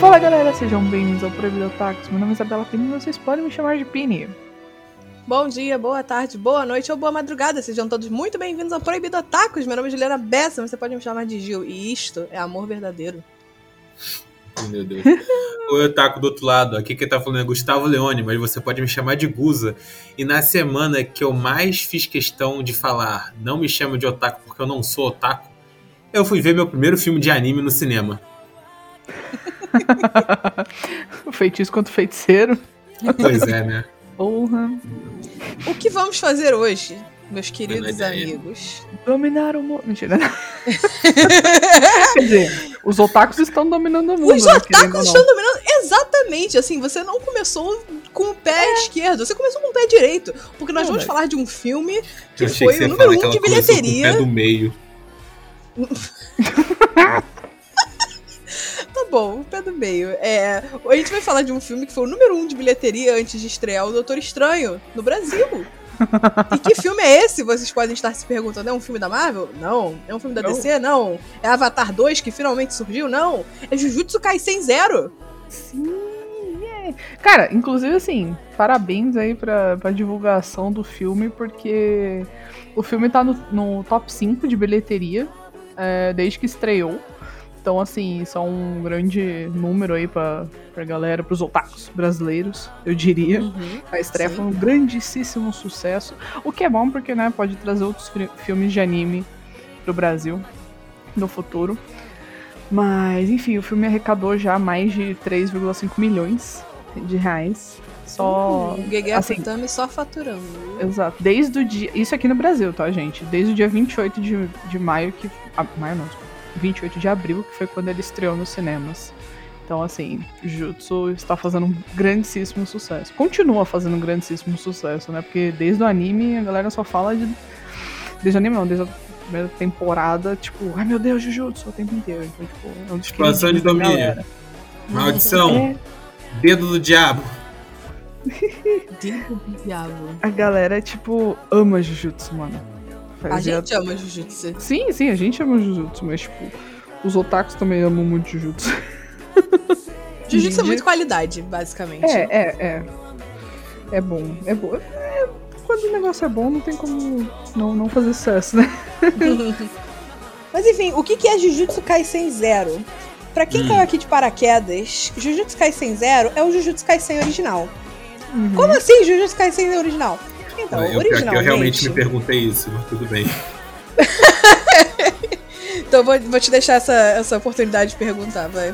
Fala galera, sejam bem-vindos ao Proibido Otakus. Meu nome é Isabela Pini e vocês podem me chamar de Pini. Bom dia, boa tarde, boa noite ou boa madrugada. Sejam todos muito bem-vindos ao Proibido Otakus. Meu nome é Juliana Bessa, você pode me chamar de Gil. E isto é amor verdadeiro. Meu Deus. Oi, Otaku do outro lado. Aqui quem tá falando é Gustavo Leone, mas você pode me chamar de Guza. E na semana que eu mais fiz questão de falar, não me chamo de Otaku porque eu não sou Otaku, eu fui ver meu primeiro filme de anime no cinema. feitiço contra o feiticeiro. Pois é, né? Porra. O que vamos fazer hoje, meus queridos amigos? Dominar o mundo. Mentira. Quer dizer, os otakus estão dominando o mundo. Os né, otakus não. estão dominando. Exatamente, assim, você não começou com o pé esquerdo, você começou com o pé direito. Porque nós É, vamos mas- falar de um filme que foi que o número um de começou com o bilheteria. pé do meio. Bom, o pé do meio. É, a gente vai falar de um filme que foi o número um de bilheteria antes de estrear o Doutor Estranho no Brasil. e que filme é esse? Vocês podem estar se perguntando. É um filme da Marvel? Não. É um filme da Não. DC? Não. É Avatar 2 que finalmente surgiu? Não. É Jujutsu Kaisen Zero. Sim, é. Cara, inclusive assim, parabéns aí pra, pra divulgação do filme, porque o filme tá no, no top 5 de bilheteria é, desde que estreou. Então, assim, isso é um grande número aí pra, pra galera, pros otakus brasileiros, eu diria. A estreia Sim. foi um grandíssimo sucesso. O que é bom porque, né, pode trazer outros fi- filmes de anime pro Brasil no futuro. Mas, enfim, o filme arrecadou já mais de 3,5 milhões de reais. Só. O Gege assim- só faturando. Exato. Desde o dia. Isso aqui no Brasil, tá, gente? Desde o dia 28 de, de maio que. Ah, maio não, desculpa. 28 de abril, que foi quando ele estreou nos cinemas. Então, assim, Jutsu está fazendo um grandíssimo sucesso. Continua fazendo um grandíssimo sucesso, né? Porque desde o anime a galera só fala de. Desde o anime não, desde a primeira temporada, tipo, ai meu Deus, Jujutsu o tempo inteiro. Então, tipo, é um dos Expansão de domínio. Maldição. É, Dedo do diabo. Dedo do diabo. a galera, tipo, ama Jujutsu, mano. A Fazia- gente ama Jujutsu. Sim, sim, a gente ama Jujutsu, mas, tipo, os otakus também amam muito Jujutsu. Jujutsu é muito qualidade, basicamente. É, é, é. É bom, é bom. É, quando o negócio é bom, não tem como não, não fazer sucesso, né? Mas enfim, o que que é Jujutsu Kaisen Zero? Pra quem Hum. caiu aqui de paraquedas, Jujutsu Kaisen Zero é o Jujutsu Kaisen original. Uhum. Como assim Jujutsu Kaisen original? Então, eu, que eu originalmente... realmente me perguntei isso, mas tudo bem. Então vou, vou te deixar essa, essa oportunidade de perguntar, vai.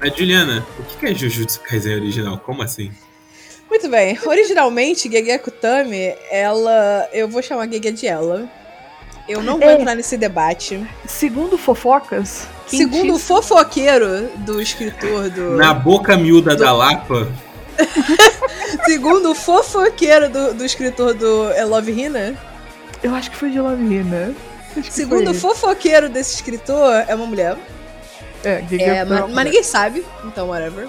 Mas, Juliana, o que é Jujutsu Kaisen original? Como assim? Muito bem. Originalmente, Gege Akutami, ela... Eu vou chamar Gege de ela. Eu não vou É. entrar nesse debate. Segundo fofocas, Segundo o fofoqueiro do escritor do... Na boca miúda da Lapa, Segundo o fofoqueiro do, do escritor do é Love Hina, Eu acho que foi de Love Hina. Segundo o fofoqueiro desse escritor, é uma mulher. É, É, uma mas, mas ninguém sabe, então whatever.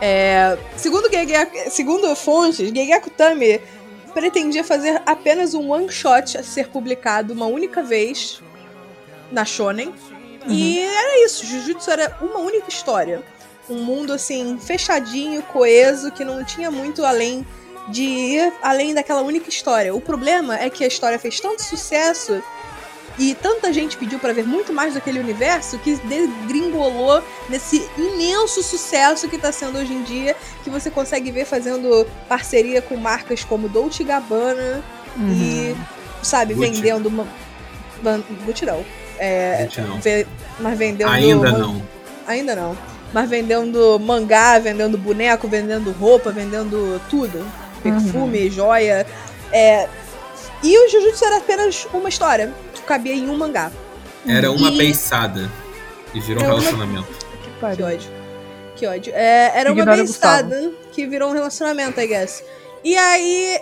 É, segundo, Gege, segundo fontes, Gege Akutami pretendia fazer apenas um one shot a ser publicado uma única vez na Shonen. E era isso, Jujutsu era uma única história. Um mundo assim, fechadinho, coeso, que não tinha muito além de ir além daquela única história. O problema é que a história fez tanto sucesso e tanta gente pediu pra ver muito mais daquele universo que degringolou nesse imenso sucesso que tá sendo hoje em dia, que você consegue ver fazendo parceria com marcas como Dolce Gabbana Uhum. e, sabe, Gucci. vendendo uma. Gucci não. É, gente, não. ve- mas vendendo. Ainda man- não. Ainda não. Mas vendendo mangá, vendendo boneco, vendendo roupa, vendendo tudo. Perfume, joia. É... E o Jujutsu era apenas uma história. Que cabia em um mangá. Era uma E- beiçada. E virou um É uma- relacionamento. Que Que pariu. ódio. Que ódio. É, era uma Ignora o beiçada que virou um relacionamento, I guess. E aí,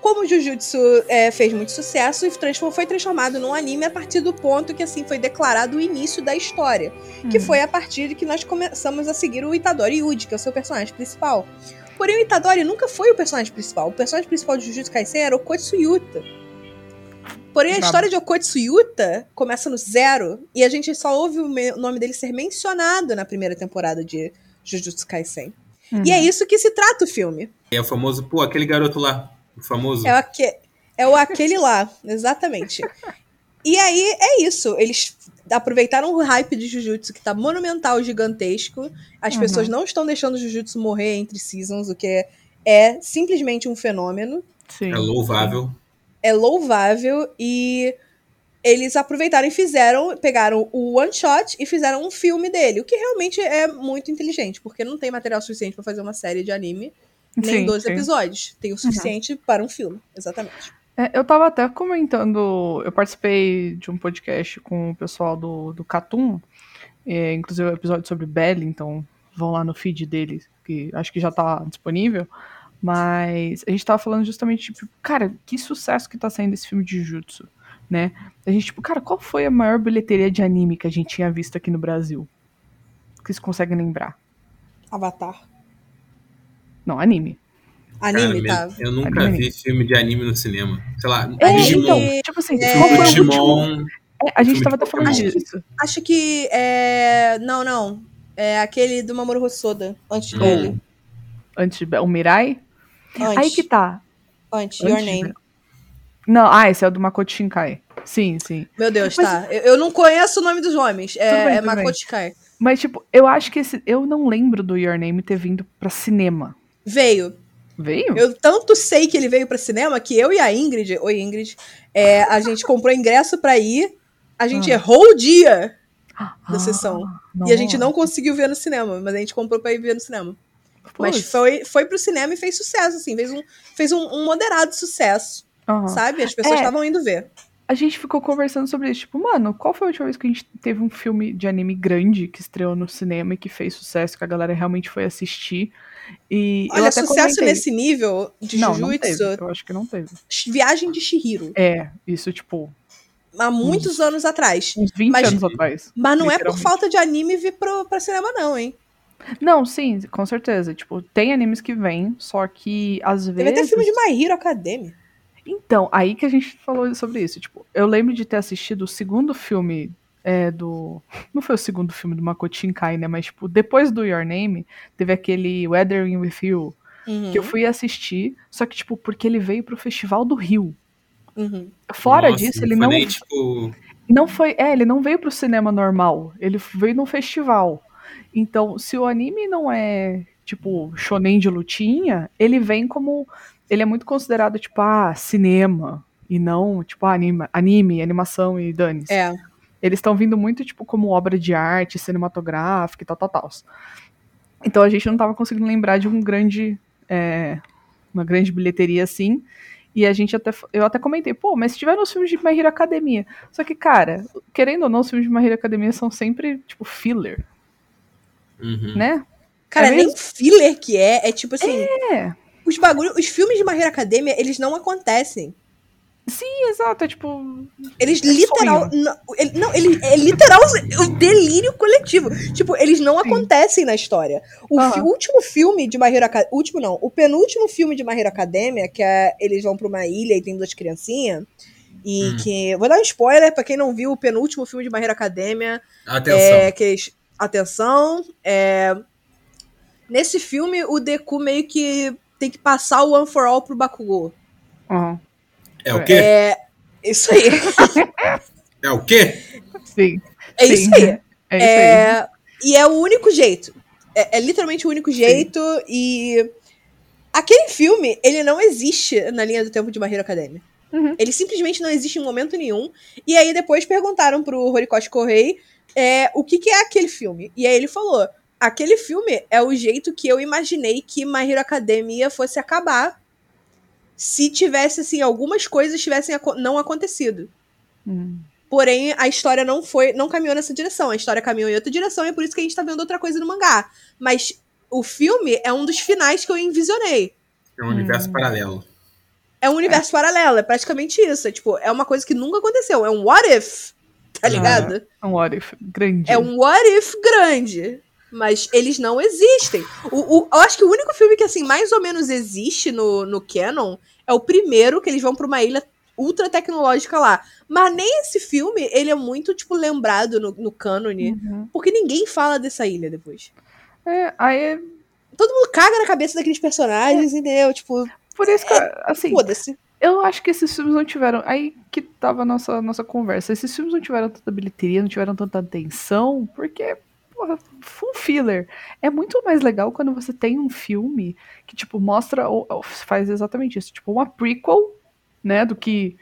como o Jujutsu é, fez muito sucesso e transform- foi transformado num anime a partir do ponto que assim foi declarado o início da história. Que Hum. foi a partir de que nós começamos a seguir o Itadori Yuji, que é o seu personagem principal. Porém, o Itadori nunca foi o personagem principal. O personagem principal de Jujutsu Kaisen era o Kotsuyuta. Porém, a história de Okotsuyuta começa no zero e a gente só ouve o me- o nome dele ser mencionado na primeira temporada de Jujutsu Kaisen. Uhum. E é isso que se trata o filme. É o famoso, pô, aquele garoto lá. O famoso. É, o aque- é o aquele lá, exatamente. E aí é isso. Eles aproveitaram o hype de Jujutsu, que tá monumental, gigantesco. As Uhum. pessoas não estão deixando o Jujutsu morrer entre seasons, o que é, é simplesmente um fenômeno. Sim. É louvável. É louvável e eles aproveitaram e fizeram, pegaram o one shot e fizeram um filme dele, o que realmente é muito inteligente, porque não tem material suficiente pra fazer uma série de anime, nem Sim, 12 sim. episódios. Tem o suficiente para um filme, exatamente. É, eu tava até comentando, eu participei de um podcast com o pessoal do, do Catum, é, inclusive o episódio sobre Belly, então vão lá no feed dele, que acho que já tá disponível. Mas a gente tava falando justamente, tipo, cara, que sucesso que tá saindo esse filme de Jutsu, né? A gente, tipo, cara, qual foi a maior bilheteria de anime que a gente tinha visto aqui no Brasil? Que vocês conseguem lembrar? Avatar. Não, anime. Anime, Cara, tá? Eu nunca Anime. vi filme de anime no cinema. Sei lá, É, Digimon. então, tipo assim, É. qual foi? Digimon. É, a gente tava até falando Pokémon. disso. Acho que é. Não, não. É aquele do Mamoru Hosoda, antes Hum. dele. Antes, de- o Mirai. Antes. Aí que tá. Antes, Your Antes de- Name. Não, ah, esse é o do Makoto Shinkai. Sim, sim. Meu Deus, Mas- tá. Eu, eu não conheço o nome dos homens. Bem, É, é. Makoto Kai. Mas, tipo, eu acho que esse. Eu não lembro do Your Name ter vindo pra cinema. Veio. Veio? Eu tanto sei que ele veio pra cinema que eu e a Ingrid, oi Ingrid, é, a gente comprou ingresso pra ir, a gente Ah. errou o dia da Ah, sessão. E a gente não conseguiu ver no cinema, mas a gente comprou pra ir ver no cinema. Mas foi, foi pro cinema e fez sucesso, assim, fez um, fez um, um moderado sucesso, Aham. sabe? As pessoas É. estavam indo ver. A gente ficou conversando sobre isso. Tipo, mano, qual foi a última vez que a gente teve um filme de anime grande que estreou no cinema e que fez sucesso, que a galera realmente foi assistir? E Olha, até sucesso comentei. nesse nível de Não, não Jujutsu, teve. Eu acho que não teve. Viagem de Shihiro, É, isso, tipo, há muitos anos atrás. uns 20 Mas- anos atrás. Mas não é por falta de anime vir pro, pra cinema, não, hein? Não, sim, com certeza. Tipo, tem animes que vêm, só que às Teve até vezes. filme de My Hero Academia. Então, aí que a gente falou sobre isso. Tipo, eu lembro de ter assistido o segundo filme é, do. Não foi o segundo filme do Makoto Shinkai, né? Mas, tipo, depois do Your Name, teve aquele Weathering with You, Uhum, que eu fui assistir, só que, tipo, porque ele veio pro Festival do Rio. uhum. Fora Nossa, disso, ele não. Nem, tipo, Não foi. É, ele não veio pro cinema normal. Ele veio no festival. Então, se o anime não é, tipo, shonen de lutinha, ele vem como. Ele é muito considerado, tipo, ah, cinema. E não, tipo, ah, anime, anime animação e dane-se. É. Eles estão vindo muito, tipo, como obra de arte, cinematográfica e tal, tal, tal. Então a gente não tava conseguindo lembrar de um grande. é, uma grande bilheteria assim. E a gente até. Eu até comentei, pô, mas se tiver nos filmes de My Hero Academia. Só que, cara, querendo ou não, os filmes de My Hero Academia são sempre, tipo, filler, uhum. né? Cara, É nem filler que é. É tipo assim. É. Os bagulho, os filmes de Hero Academia, eles não acontecem. Sim, exato. É tipo. Eles É literal. Não, ele, não, ele é literal o delírio coletivo. Tipo, eles não Sim. acontecem na história. O Aham. fi- último filme de Hero Academia. Último não. O penúltimo filme de Hero Academia, que é eles vão pra uma ilha e tem duas criancinhas. E Hum. que. Vou dar um spoiler pra quem não viu o penúltimo filme de Hero Academia. Atenção. É, que eles- atenção, é, nesse filme o Deku meio que tem que passar o One for All pro Bakugou. aham, É o quê? É isso aí. É o quê? Sim. É Sim. isso aí. É isso aí. É, e é o único jeito. É, é literalmente o único jeito e aquele filme, ele não existe na linha do tempo de My Hero Academia. Uhum. Ele simplesmente não existe em momento nenhum. E aí depois perguntaram pro Horikoshi Correi é, o que, que é aquele filme. E aí ele falou: aquele filme é o jeito que eu imaginei que My Hero Academia fosse acabar se tivesse, assim, algumas coisas tivessem aco- não acontecido. Hum. Porém, a história não foi, não caminhou nessa direção. A história caminhou em outra direção e é por isso que a gente tá vendo outra coisa no mangá. Mas o filme é um dos finais que eu envisionei. É um universo paralelo. É um universo paralelo, é praticamente isso. É, tipo, é uma coisa que nunca aconteceu. É um what if, tá ligado? É um what if grande. É um what if grande. Mas eles não existem. O, o- eu acho que o único filme que, assim, mais ou menos existe no, no canon é o primeiro, que eles vão pra uma ilha ultra tecnológica lá. Mas nem esse filme, ele é muito, tipo, lembrado no, no cânone. Uhum. Porque ninguém fala dessa ilha depois. É, aí. Todo mundo caga na cabeça daqueles personagens, entendeu? Tipo, Por isso que, assim, foda-se. eu acho que esses filmes não tiveram. Aí que tava a nossa, nossa conversa. Esses filmes não tiveram tanta bilheteria, não tiveram tanta atenção, porque, porra, foi um filler. É muito mais legal quando você tem um filme que, tipo, mostra. Ou, ou faz exatamente isso. Tipo, uma prequel, né? Do que.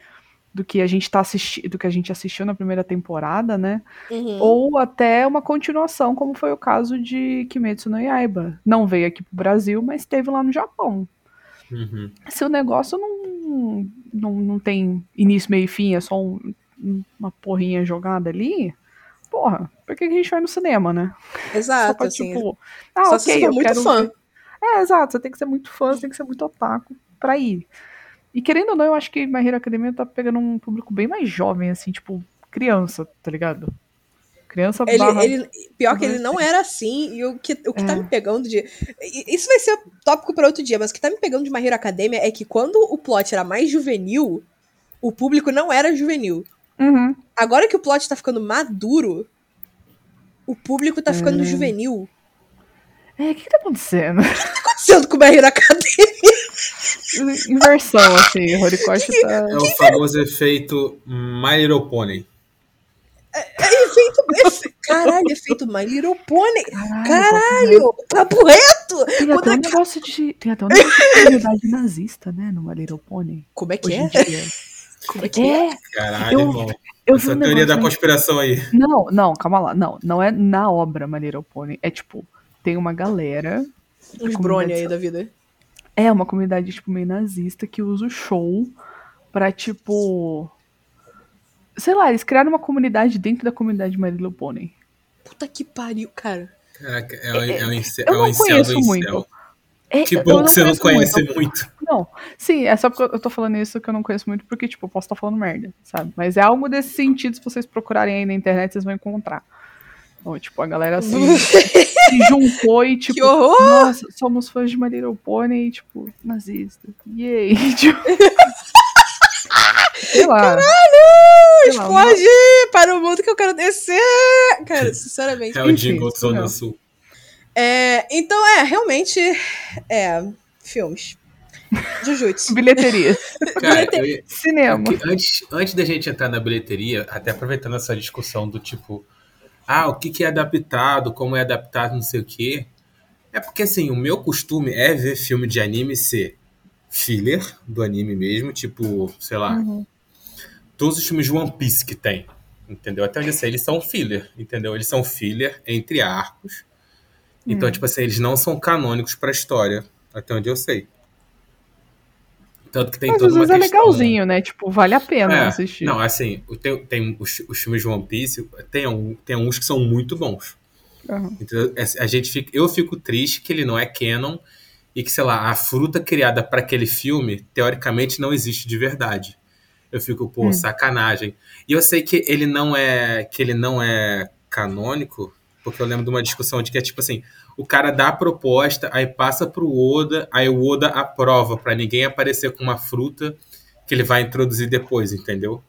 Do que a gente tá assistindo, do que a gente assistiu na primeira temporada, né? Uhum. Ou até uma continuação, como foi o caso de Kimetsu no Yaiba. Não veio aqui pro Brasil, mas teve lá no Japão. Uhum. Se o negócio não, não, não tem início, meio e fim, é só um- uma porrinha jogada ali, porra, por que a gente vai no cinema, né? só Exato, pra, assim. tipo, ah, só ok, se for eu muito quero fã. É, exato, você tem que ser muito fã, você tem que ser muito otaku pra ir. E querendo ou não, eu acho que My Hero Academia tá pegando um público bem mais jovem, assim, tipo, criança, tá ligado? Criança Ele, barra... ele- pior que ele não era assim, e o que, o que tá É. me pegando de. Isso vai ser tópico pra outro dia, mas o que tá me pegando de My Hero Academia é que quando o plot era mais juvenil, o público não era juvenil. Uhum. Agora que o plot tá ficando maduro, o público tá ficando É. juvenil. É, o que, que tá acontecendo? O que tá acontecendo com o Hero Academia? Inversão, assim, o Horikoshi tá... É o famoso efeito My Little Pony. É efeito. efe- Caralho, efeito My Little Pony. Caralho, Caralho, papo reto! Tem até um é- negócio de. Tem até um negócio de comunidade nazista, né? No My Little Pony. Como é que Hoje é? Como é que é? É, Caralho, Eu- irmão. eu Essa um teoria negócio da conspiração aí. Não, não, calma lá. Não, não é na obra My Little Pony. É tipo, tem uma galera. Uns comunidade brony aí da vida. É uma comunidade, tipo, meio nazista que usa o show pra, tipo. Sei lá, eles criaram uma comunidade dentro da comunidade My Little Pony. Puta que pariu, cara. Caraca, é, o- é, o incel, Eu é o não incel conheço do incel. muito. É, Que eu bom que você não conheço conhece muito. Não, sim, é só porque eu tô falando isso que eu não conheço muito, porque, tipo, eu posso estar falando merda, sabe? Mas é algo desse sentido, se vocês procurarem aí na internet, vocês vão encontrar. Então, tipo, a galera assim, se juntou e, tipo, que horror! nossa, somos fãs de My Little Pony, e, tipo, nazista. Yay! Tipo, sei lá. Sei lá, Explode para o mundo que eu quero descer! Cara, sinceramente. É o jingle do Zona. Sul. É, então, é, realmente. É. Filmes. Jujutsu. Bilheteria. Cara, eu Cinema. que antes, antes da gente entrar na bilheteria, até aproveitando essa discussão do tipo, ah, o que, que é adaptado, como é adaptado, não sei o quê. É porque, assim, o meu costume é ver filme de anime ser filler do anime mesmo, tipo, sei lá, Uhum. todos os filmes de One Piece que tem, entendeu? Até onde eu sei, eles são filler, entendeu? Eles são filler entre arcos. Então, Hum. tipo assim, eles não são canônicos pra história, até onde eu sei. Tanto que tem Mas toda uma é questão... legalzinho, né? Tipo, vale a pena É, assistir. Não, assim, tem, tem os, os filmes de One Piece, tem, um, tem uns que são muito bons. Uhum. É, A gente fica, eu fico triste que ele não é canon e que, sei lá, a fruta criada para aquele filme, teoricamente, não existe de verdade. Eu fico, pô, Hum. sacanagem. E eu sei que ele não é que ele não é canônico, porque eu lembro de uma discussão de que é tipo assim, o cara dá a proposta, aí passa pro Oda, aí o Oda aprova para ninguém aparecer com uma fruta que ele vai introduzir depois, entendeu?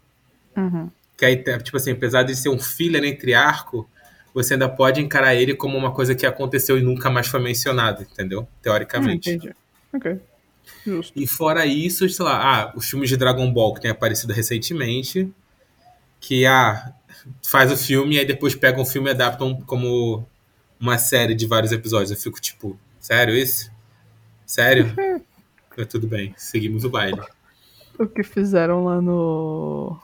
Uhum. Que aí, tipo assim, apesar de ser um filler entre arco, você ainda pode encarar ele como uma coisa que aconteceu e nunca mais foi mencionado, entendeu? Hum, Teoricamente. entendi. Ok. Justo. e fora isso, sei lá, ah, os filmes de Dragon Ball que tem aparecido recentemente, que ah, faz o filme e aí depois pegam o filme e adaptam como uma série de vários episódios. Eu fico tipo, sério isso? Sério? Mas tudo bem, seguimos o baile. O que fizeram lá no.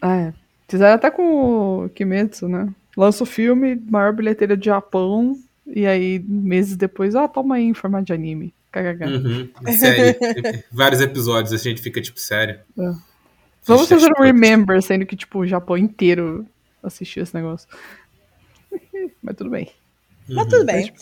Ah, é. Fizeram até com o Kimetsu, né? Lança o filme, maior bilheteria do Japão, e aí, meses depois, ah, toma aí em formato de anime. KKK. Uhum, série. vários episódios, a gente fica tipo, sério. É. Vamos Fecha fazer um remember, sendo que, tipo, o Japão inteiro assistiu esse negócio. Mas tudo bem. Mas tudo bem.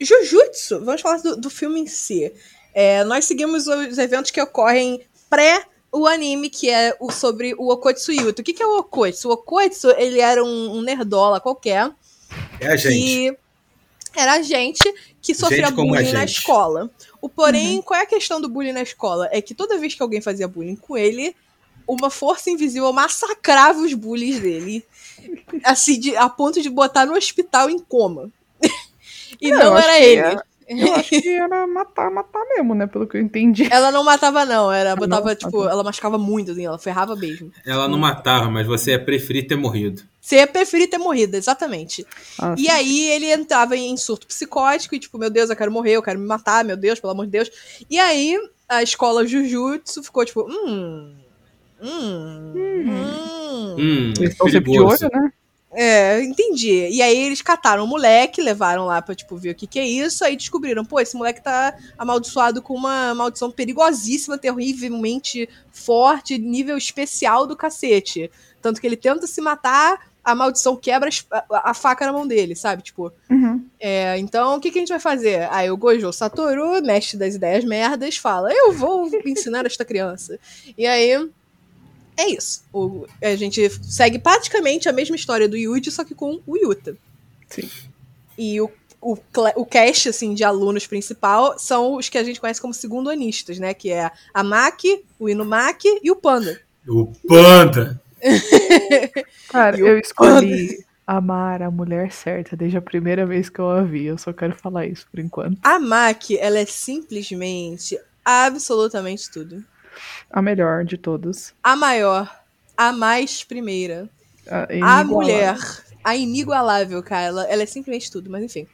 Jujutsu, vamos falar do, do filme em si. É, nós seguimos os eventos que ocorrem pré o anime, que é o sobre o Okotsu Yuto. O que, que é o Okotsu? O Okotsu, ele era um, um nerdola qualquer, É a gente. que era a gente que sofria Gente bullying na escola. O porém, qual é a questão do bullying na escola? É que toda vez que alguém fazia bullying com ele, uma força invisível massacrava os bullies dele. Assim, de- a ponto de botar no hospital em coma. E É, não acho era ele. era- Eu acho que era matar, matar mesmo, né? Pelo que eu entendi. Ela não matava, não. Era, não? botava, Ah, tipo, ela machucava muito, assim, ela ferrava mesmo. Ela não matava, mas você ia preferir ter morrido. Você ia preferir ter morrido, exatamente. Ah, E aí ele entrava em surto psicótico e, tipo, meu Deus, eu quero morrer, eu quero me matar, meu Deus, pelo amor de Deus. E aí a escola Jujutsu ficou tipo, hum. Hum. hum. Hum, Eles estão sempre de olho, né? É, entendi. E aí eles cataram o moleque, levaram lá pra, tipo, ver o que que é isso, aí descobriram, pô, esse moleque tá amaldiçoado com uma maldição perigosíssima, terrivelmente forte, nível especial do cacete. Tanto que ele tenta se matar, a maldição quebra a faca na mão dele, sabe? Tipo, Uhum. é, então o que, que a gente vai fazer? Aí o Gojo Satoru, mestre das ideias merdas, fala: Eu vou ensinar esta criança. E aí. É isso. O- a gente segue praticamente a mesma história do Yuji, só que com o Yuta. Sim. E o, o, o cast assim, de alunos principal são os que a gente conhece como segundonistas, né? Que é a Maki, o Inumaki e o Panda. O panda! Cara, o eu escolhi amar a mulher certa desde a primeira vez que eu a vi. Eu só quero falar isso por enquanto. A Maki, ela é simplesmente absolutamente tudo. A melhor de todas. A maior, a mais primeira. A, A mulher, a inigualável, cara, ela, ela é simplesmente tudo, mas enfim.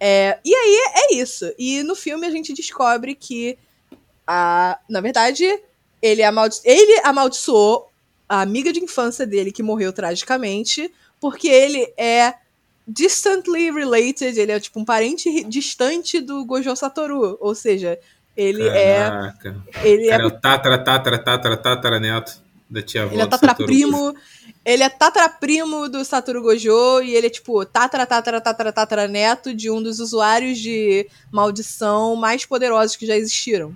É, e aí é isso. E no filme a gente descobre que, a, na verdade, ele, amaldi ele amaldiçoou a amiga de infância dele que morreu tragicamente, porque ele é distantly related, ele é tipo um parente distante do Gojo Satoru. Ou seja, ele Caraca. é. Ele Cara, é é o tátara, tátara, tátara, tatara neto da tia avó Ele é do Satoru. tataraprimo. Ele é tataraprimo do Satoru Gojo e ele é tipo tatara, tatara, tatara, tatara neto de um dos usuários de maldição mais poderosos que já existiram.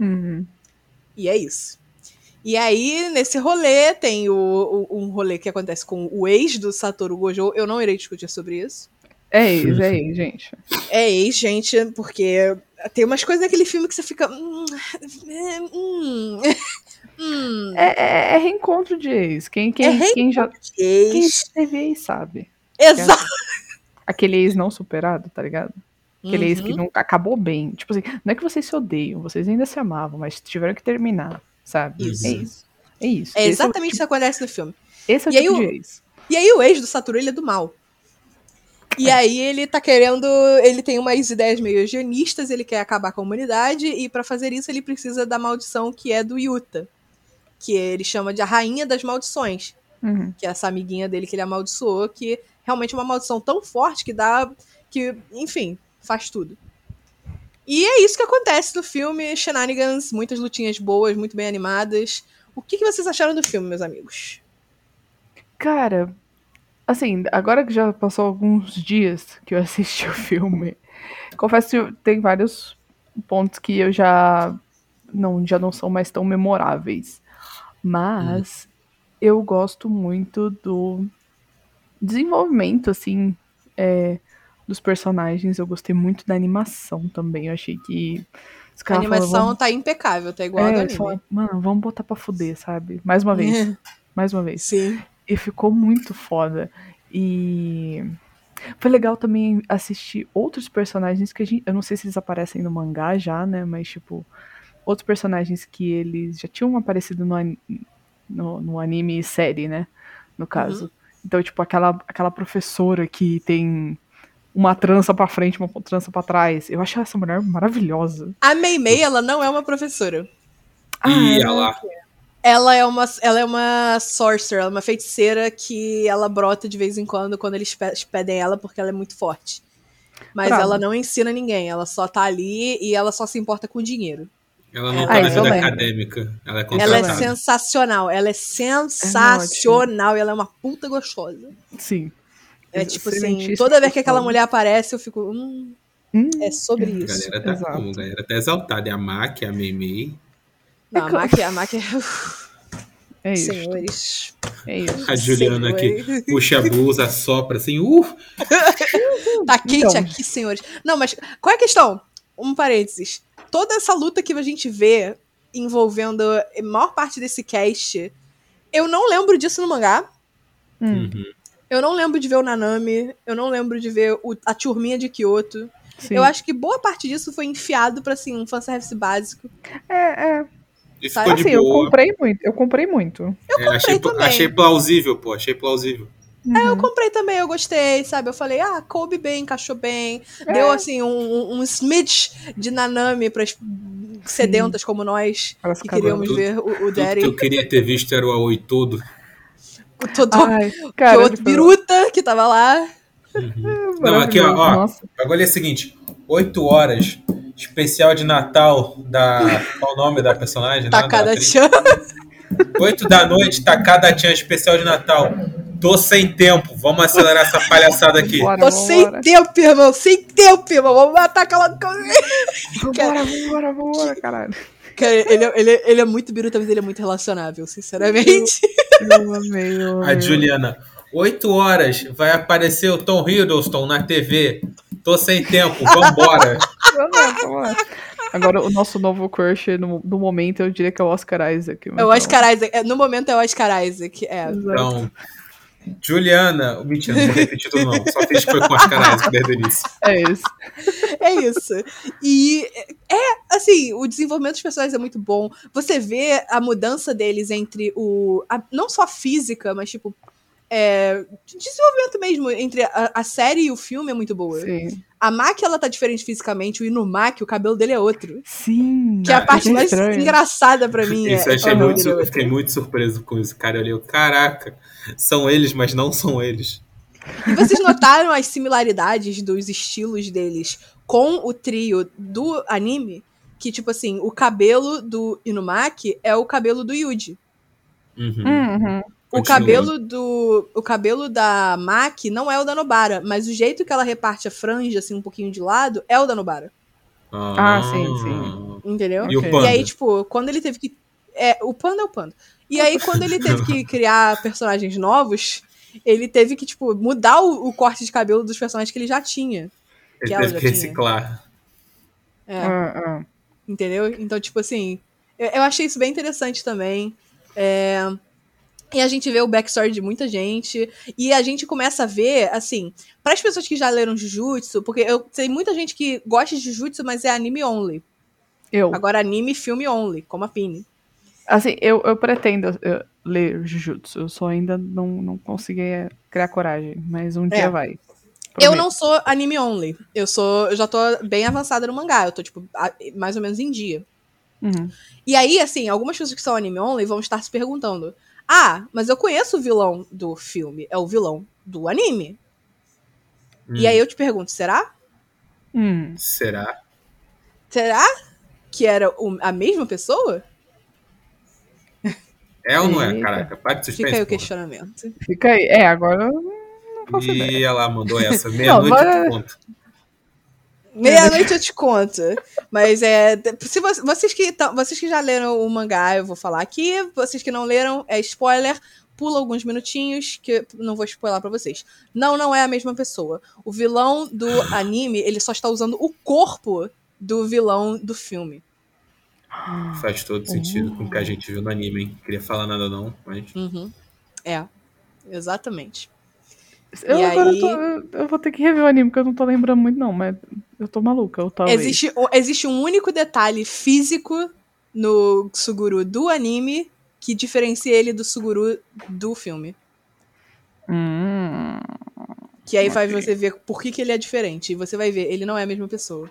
Uhum. E é isso. E aí, nesse rolê, tem o, o- um rolê que acontece com o ex do Satoru Gojo. Eu não irei discutir sobre isso. É ex, é ex, gente. É ex, gente, porque tem umas coisas naquele filme que você fica. Hum, hum, hum, É, é- é reencontro de ex. Quem, quem, É quem já quem já teve ex sabe. Exato. Aquele ex não superado, tá ligado? Aquele ex que Uhum. nunca acabou bem. Tipo assim, não é que vocês se odeiam, vocês ainda se amavam, mas tiveram que terminar, sabe? Isso. É isso. É isso. É Esse exatamente o isso que acontece no filme. tipo, esse é o E aí tipo o- de ex. E aí o ex do Satoru, ele é do mal. E aí ele tá querendo, ele tem umas ideias meio higienistas, ele quer acabar com a humanidade e pra fazer isso ele precisa da maldição que é do Yuta, que ele chama de a rainha das maldições, Uhum. que é essa amiguinha dele que ele amaldiçoou, que realmente é uma maldição tão forte que dá que, enfim, faz tudo. E é isso que acontece no filme Shenanigans, muitas lutinhas boas, muito bem animadas. O que, que vocês acharam do filme, meus amigos? Cara, assim, agora que já passou alguns dias que eu assisti o filme, confesso que tem vários pontos que eu já não, já não são mais tão memoráveis. Mas eu gosto muito do desenvolvimento, assim, é, dos personagens. Eu gostei muito da animação também. Eu achei que. A animação "Vamos- tá impecável, tá igual a do é, anime. mano, vamos botar pra fuder, sabe? Mais uma vez. Mais uma vez. Sim. E ficou muito foda. E foi legal também assistir outros personagens que a gente. Eu não sei se eles aparecem no mangá já, né? Mas, tipo, outros personagens que eles já tinham aparecido no, no, no anime e série, né? No caso. Então, tipo, aquela, aquela professora que tem uma trança pra frente, uma trança pra trás. Eu acho essa mulher maravilhosa. A Mei Mei, ela não é uma professora. Ih, Ah, lá. Ela é uma, ela é uma sorcerer, ela é uma feiticeira que ela brota de vez em quando quando eles pe- pedem ela porque ela é muito forte. Mas Bravo. ela não ensina ninguém, ela só tá ali e ela só se importa com dinheiro. Ela não Ah, tá na vida lembro. acadêmica. Ela é Ela é sensacional, ela é sensacional e ela é uma puta gostosa. Sim. É tipo assim, toda vez que aquela mulher aparece, eu fico, hum, Hum, é sobre A isso. galera tá Exato. como? A galera tá exaltada. É a Maki, a Meimei. Não, a É Maki, a Maki, é isso. senhores. É isso. A Juliana aqui senhores. puxa a blusa, sopra assim. Uh! Tá quente Então. aqui, senhores. Não, mas qual é a questão? Um parênteses. Toda essa luta que a gente vê envolvendo a maior parte desse cast, eu não lembro disso no mangá. Hum. Uhum. Eu não lembro de ver o Nanami, eu não lembro de ver o- a turminha de Kyoto. Sim. Eu acho que boa parte disso foi enfiado pra, assim, um fanservice básico. É, é. E Sabe, ficou Assim, de eu boa. comprei muito. Eu comprei muito. É, achei, também. achei plausível, pô. Achei plausível. Uhum. Eu comprei também, eu gostei, sabe? Eu falei, ah, coube bem, encaixou bem. É. Deu, assim, um, um, smidge de Nanami pras sedentas como nós, Elas que queríamos Tudo- ver o, o Daddy. que eu queria ter visto era o Aoi todo. O todo Ai, cara, Kyoto tipo, Biruta, que tava lá. Não, aqui, ó, ó. Agora é o seguinte: 8 horas, especial de Natal da. Qual o nome da personagem? Tacada atriz. Chan. 8 da noite, Takada Chan, especial de Natal. Tô sem tempo, vamos acelerar essa palhaçada aqui. Bora, Tô sem tempo, irmão. Sem tempo, irmão. Vamos matar aquela. Vambora, vambora, vambora, caralho. Cara, ele, é- ele, é- ele é muito biruta, mas ele é muito relacionável, sinceramente. Eu amei, eu A amei. Juliana, 8 horas, vai aparecer o Tom Hiddleston na TV. Tô sem tempo, vambora. Agora, o nosso novo crush no, no momento, eu diria que é o Oscar Isaac. É o Oscar Isaac. É, No momento é o Oscar Isaac. É. Então, Juliana. Mentira, não vou repetir tudo, não. Só fiz que foi com as caras desde o início. É isso. É isso. E é, assim, o desenvolvimento dos personagens é muito bom. Você vê a mudança deles entre o. a- não só física, mas tipo. É, de desenvolvimento mesmo entre a, a série e o filme é muito boa. Sim. A Maki, ela tá diferente fisicamente, o Inumaki, o cabelo dele é outro. Sim. Que é a Ah, parte é mais estranho. engraçada pra mim. Isso é, eu achei muito, é outro. fiquei muito surpreso com isso, cara. Eu li, caraca, são eles, mas não são eles. E vocês notaram as similaridades dos estilos deles com o trio do anime? Que, tipo assim, o cabelo do Inumaki é o cabelo do Yuji. Uhum. Uhum. O cabelo do. O cabelo da Maki não é o da Nobara, mas o jeito que ela reparte a franja, assim, um pouquinho de lado, é o da Nobara. Ah, sim, sim. Entendeu? E o Ok. panda? E aí, tipo, quando ele teve que. É, o panda é o panda. E aí, quando ele teve que criar personagens novos, ele teve que, tipo, mudar o, o corte de cabelo dos personagens que ele já tinha. Ele que teve já que tinha. reciclar. É. Ah, ah. Entendeu? Então, tipo assim, eu, eu achei isso bem interessante também. É, E a gente vê o backstory de muita gente. E a gente começa a ver, assim, para as pessoas que já leram Jujutsu, porque eu sei muita gente que gosta de Jujutsu, mas é anime only. Eu. Agora, anime filme only, como a Pini. Assim, eu, eu pretendo eu, ler Jujutsu. Eu só ainda não, não consegui é, criar coragem. Mas um dia É. vai. Eu Prometo. não sou anime only. Eu sou. Eu já tô bem avançada no mangá. Eu tô, tipo, a- mais ou menos em dia. Uhum. E aí, assim, algumas pessoas que são anime only vão estar se perguntando: Ah, mas eu conheço o vilão do filme. É o vilão do anime. E Hum, aí eu te pergunto: será? Hum. Será? Será que era o- a mesma pessoa? É ou não é? Eita. Caraca, para de suspense. Fica aí o questionamento. Fica aí. É, agora eu não ideia. E ela mandou essa. Meia-noite vai- te conto. Meia-noite eu te conto. Mas é. Se vo- vocês que, tão- vocês que já leram o mangá, eu vou falar aqui. Vocês que não leram, é spoiler. Pula alguns minutinhos que eu não vou spoiler pra vocês. Não, não é a mesma pessoa. O vilão do anime, ele só está usando o corpo do vilão do filme. Faz todo sentido com o que a gente viu no anime, hein? Queria falar nada não, mas. Uhum. É, exatamente. Eu E agora aí- tô- eu, eu vou ter que rever o anime, porque eu não tô lembrando muito, não, mas eu tô maluca. Eu talvez. Existe, o- existe um único detalhe físico no Suguru do anime que diferencia ele do Suguru do filme. Hum. Que aí faz Ok. você ver por que, que ele é diferente. E você vai ver, ele não é a mesma pessoa.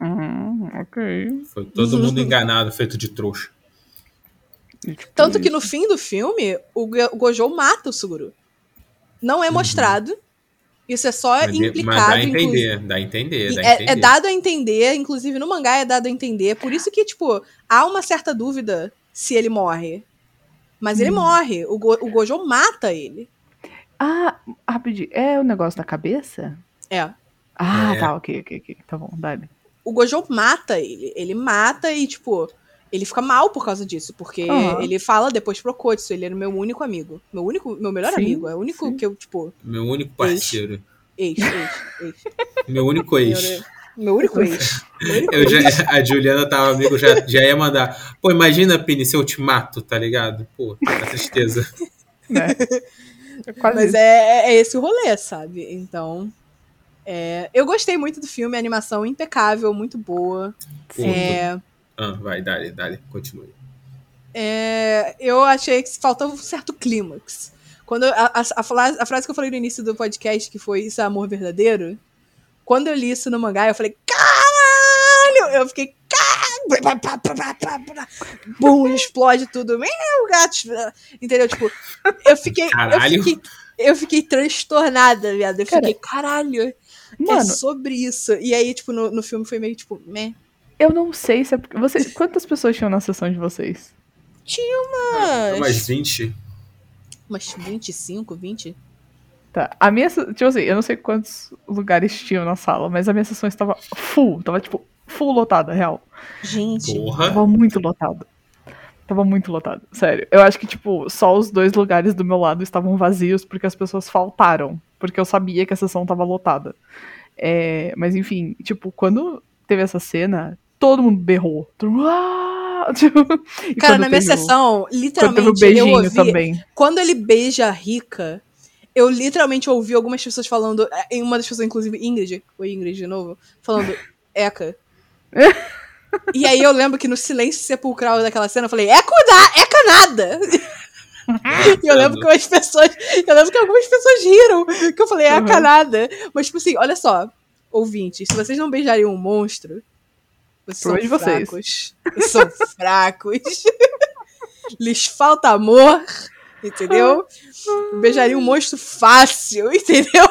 Hum, ok. Foi todo mundo enganado, feito de trouxa. Tipo, Tanto que no fim do filme, o, Go- o Gojo mata o Suguru. Não é mostrado. Isso é só Mas, mas implicado. dá a inclusive. entender, dá a entender, dá a É, entender. é dado a entender, inclusive no mangá é dado a entender. Por isso que, tipo, há uma certa dúvida se ele morre. Mas ele Hum. morre. O, Go- o Gojo mata ele. Ah, rapidinho. É o negócio da cabeça? É. Ah, É. tá, ok, ok, ok. Tá bom, dale. O Gojo mata ele. Ele mata e, tipo, ele fica mal por causa disso. Porque Aham. ele fala depois pro Kotsu, ele era meu único amigo. Meu único, meu melhor Sim, amigo. É o único sim. que eu, tipo, Meu único parceiro. ex, ex, ex. Meu único ex. Meu único ex. Meu único Eu ex. já, a Juliana tava amigo, já, já ia mandar. Pô, imagina, Pini, se eu te mato, tá ligado? Pô, a tristeza. Né? Quase Mas isso. é, é esse o rolê, sabe? Então. é, eu gostei muito do filme, a animação impecável, muito boa. Pô, É, Ah, vai, dale, dale, continue. é, eu achei que faltava um certo clímax. Quando eu- a, a, a frase, a frase que eu falei no início do podcast, que foi Isso é amor verdadeiro, quando eu li isso no mangá, eu falei, caralho! Eu fiquei, caralho! Bum, explode tudo. Meu gato! Entendeu? Tipo, eu fiquei. Eu Caralho. fiquei, eu fiquei transtornada, viado. Eu Cara, fiquei, caralho! é Mano, sobre isso. E aí, tipo, no, no filme foi meio tipo, meh. Eu não sei se é porque. Vocês, quantas pessoas tinham na sessão de vocês? Tinha Mais umas, 20? umas 25, 20. Tá. A minha. Tipo assim, eu não sei quantos lugares tinham na sala, mas a minha sessão estava full. Tava, tipo, full lotada, real. Gente. Porra. Tava muito lotado. Tava muito lotado. Sério. Eu acho que, tipo, só os dois lugares do meu lado estavam vazios porque as pessoas faltaram. Porque eu sabia que a sessão tava lotada. É, mas, enfim, tipo, quando teve essa cena, todo mundo berrou. Todo mundo, "Ah!" Tipo, Cara, na minha sessão, literalmente, eu ouvi. também. Quando ele beija a Rica, eu literalmente ouvi algumas pessoas falando. eh, Em uma das pessoas, inclusive, Ingrid, o Ingrid de novo, falando, Eca. e aí eu lembro que no silêncio sepulcral daquela cena eu falei, Eca, da, Eca nada! E eu lembro que as pessoas. Eu lembro que algumas pessoas riram. Que eu falei, é Uhum. canada. Mas, tipo assim, olha só, ouvintes, se vocês não beijariam um monstro, vocês são Problema de vocês. fracos. Vocês são fracos. Lhes falta amor, entendeu? Beijaria um monstro fácil, entendeu?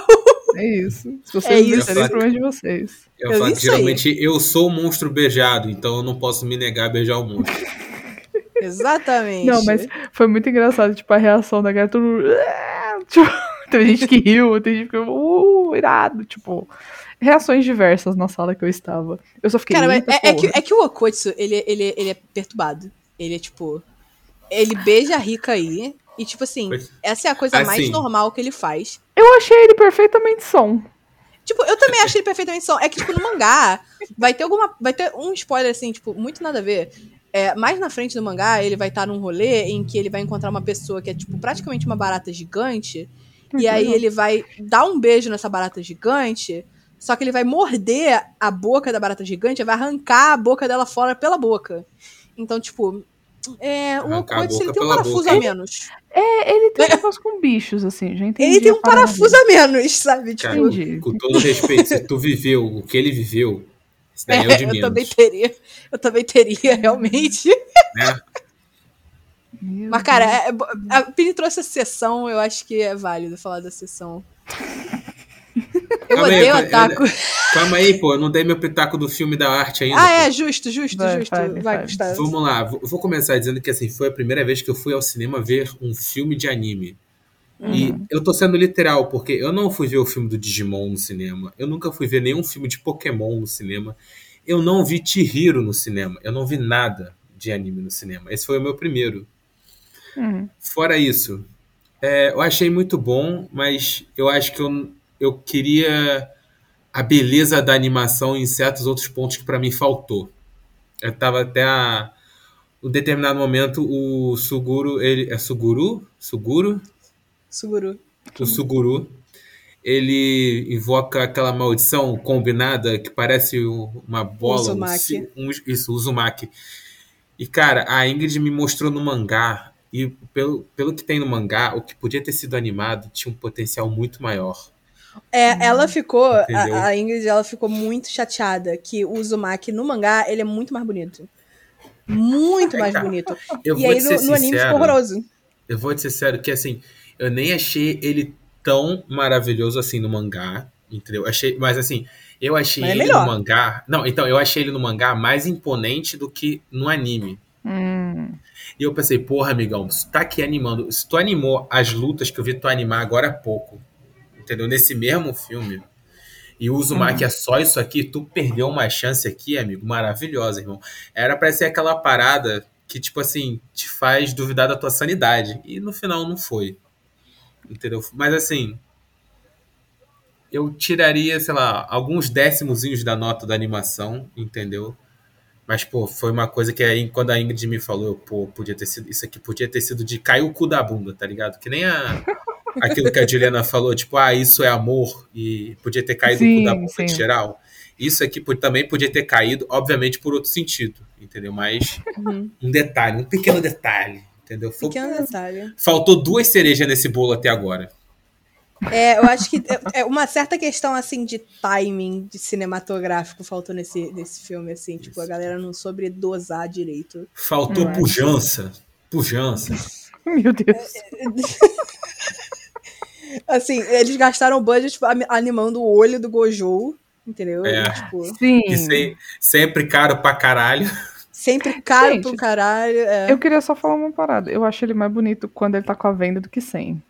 É isso. Se vocês É isso. é problema de vocês. Eu É falo que isso aí. geralmente eu sou o monstro beijado, então eu não posso me negar a beijar o monstro. Exatamente. Não, mas foi muito engraçado, tipo, a reação da galera, todo mundo, "Ah!" tipo, teve gente que riu, tem gente que ficou, uh, irado, tipo, reações diversas na sala que eu estava. Eu só fiquei, Cara, mas "Eita, é, é que, porra." é que o Okotsu, ele, ele, ele é perturbado. Ele é tipo. Ele beija a Rika aí. E, tipo assim, essa é a coisa mais Assim. normal que ele faz. Eu achei ele perfeitamente som. Tipo, eu também acho ele perfeitamente só. É que, tipo, no mangá, vai ter alguma. Vai ter um spoiler, assim, tipo, muito nada a ver. É, mais na frente do mangá, ele vai estar num rolê em que ele vai encontrar uma pessoa que é, tipo, praticamente uma barata gigante. E aí ele vai dar um beijo nessa barata gigante. Só que ele vai morder a boca da barata gigante, vai arrancar a boca dela fora pela boca. Então, tipo, é, o a Okotsu ele tem um parafuso boca. a menos. É, ele tem um negócio com bichos, assim, já entendi. Ele tem a um parafuso a menos, sabe? Tipo, Cara, Entendi. com todo respeito, se tu viveu o que ele viveu, isso daí é o de eu menos. também teria. Eu também teria, realmente. né? Meu Mas, cara, Deus. é- é a Pini trouxe a sessão, eu acho que é válido falar da sessão. Eu Calma aí, odeio eu- Otaku. Calma aí, pô, eu não dei meu pitaco do filme da arte ainda. Ah, pô. é, justo, justo, Vai, justo. fale, Vai. Gustavo. Vamos lá, vou vou começar dizendo que assim, foi a primeira vez que eu fui ao cinema ver um filme de anime. E eu tô sendo literal, porque eu não fui ver o filme do Digimon no cinema. Eu nunca fui ver nenhum filme de Pokémon no cinema. Eu não vi Chihiro no cinema. Eu não vi nada de anime no cinema. Esse foi o meu primeiro. Hum. Fora isso, é, eu achei muito bom, mas eu acho que eu, eu queria a beleza da animação em certos outros pontos que pra mim faltou. Eu tava até a um determinado momento o Suguru, ele é Suguru? Suguro? Suguru. O Suguru, ele invoca aquela maldição combinada que parece uma bola, um Uzumaki. um, isso, Uzumaki. E cara, a Ingrid me mostrou no mangá e pelo, pelo que tem no mangá, o que podia ter sido animado tinha um potencial muito maior. É, ela ficou, a, a Ingrid, ela ficou muito chateada que o Uzumaki no mangá, ele é muito mais bonito. Muito mais bonito. Eu E vou aí te no, ser no anime sincero, ficou horroroso. Eu vou te ser sério que assim, eu nem achei ele tão maravilhoso assim no mangá, entendeu? Achei, mas assim, eu achei Mas é ele melhor. no mangá. Não, então eu achei ele no mangá mais imponente do que no anime. Hum. E eu pensei, porra, amigão, se tu tá aqui animando, se tu animou as lutas que eu vi tu animar agora há pouco, entendeu? Nesse mesmo filme. E o Uzumaki é só isso aqui, tu perdeu uma chance aqui, amigo, maravilhosa, irmão. Era pra ser aquela parada que, tipo assim, te faz duvidar da tua sanidade. E no final não foi. Entendeu? Mas assim, eu tiraria, sei lá, alguns décimozinhos da nota da animação, entendeu? Mas, pô, foi uma coisa que aí, quando a Ingrid me falou, eu, pô, podia ter sido. Isso aqui podia ter sido de cair o cu da bunda, tá ligado? Que nem a. aquilo que a Juliana falou, tipo, ah, isso é amor e podia ter caído Sim, da boca sim. geral. Isso aqui também podia ter caído, obviamente, por outro sentido, entendeu? Mas Uhum. um detalhe, um pequeno detalhe, entendeu? Pequeno detalhe. Faltou duas cerejas nesse bolo até agora. É, eu acho que é- é uma certa questão, assim, de timing, de cinematográfico faltou nesse, nesse filme, assim. Tipo, a galera não soube dosar direito. Faltou pujança. Pujança. Meu Deus. Assim, eles gastaram budget tipo, animando o olho do Gojo, entendeu? É. Tipo, Sim. E se- sempre caro pra caralho. sempre caro Gente, pro caralho. é. Eu queria só falar uma parada. Eu acho ele mais bonito quando ele tá com a venda do que sem.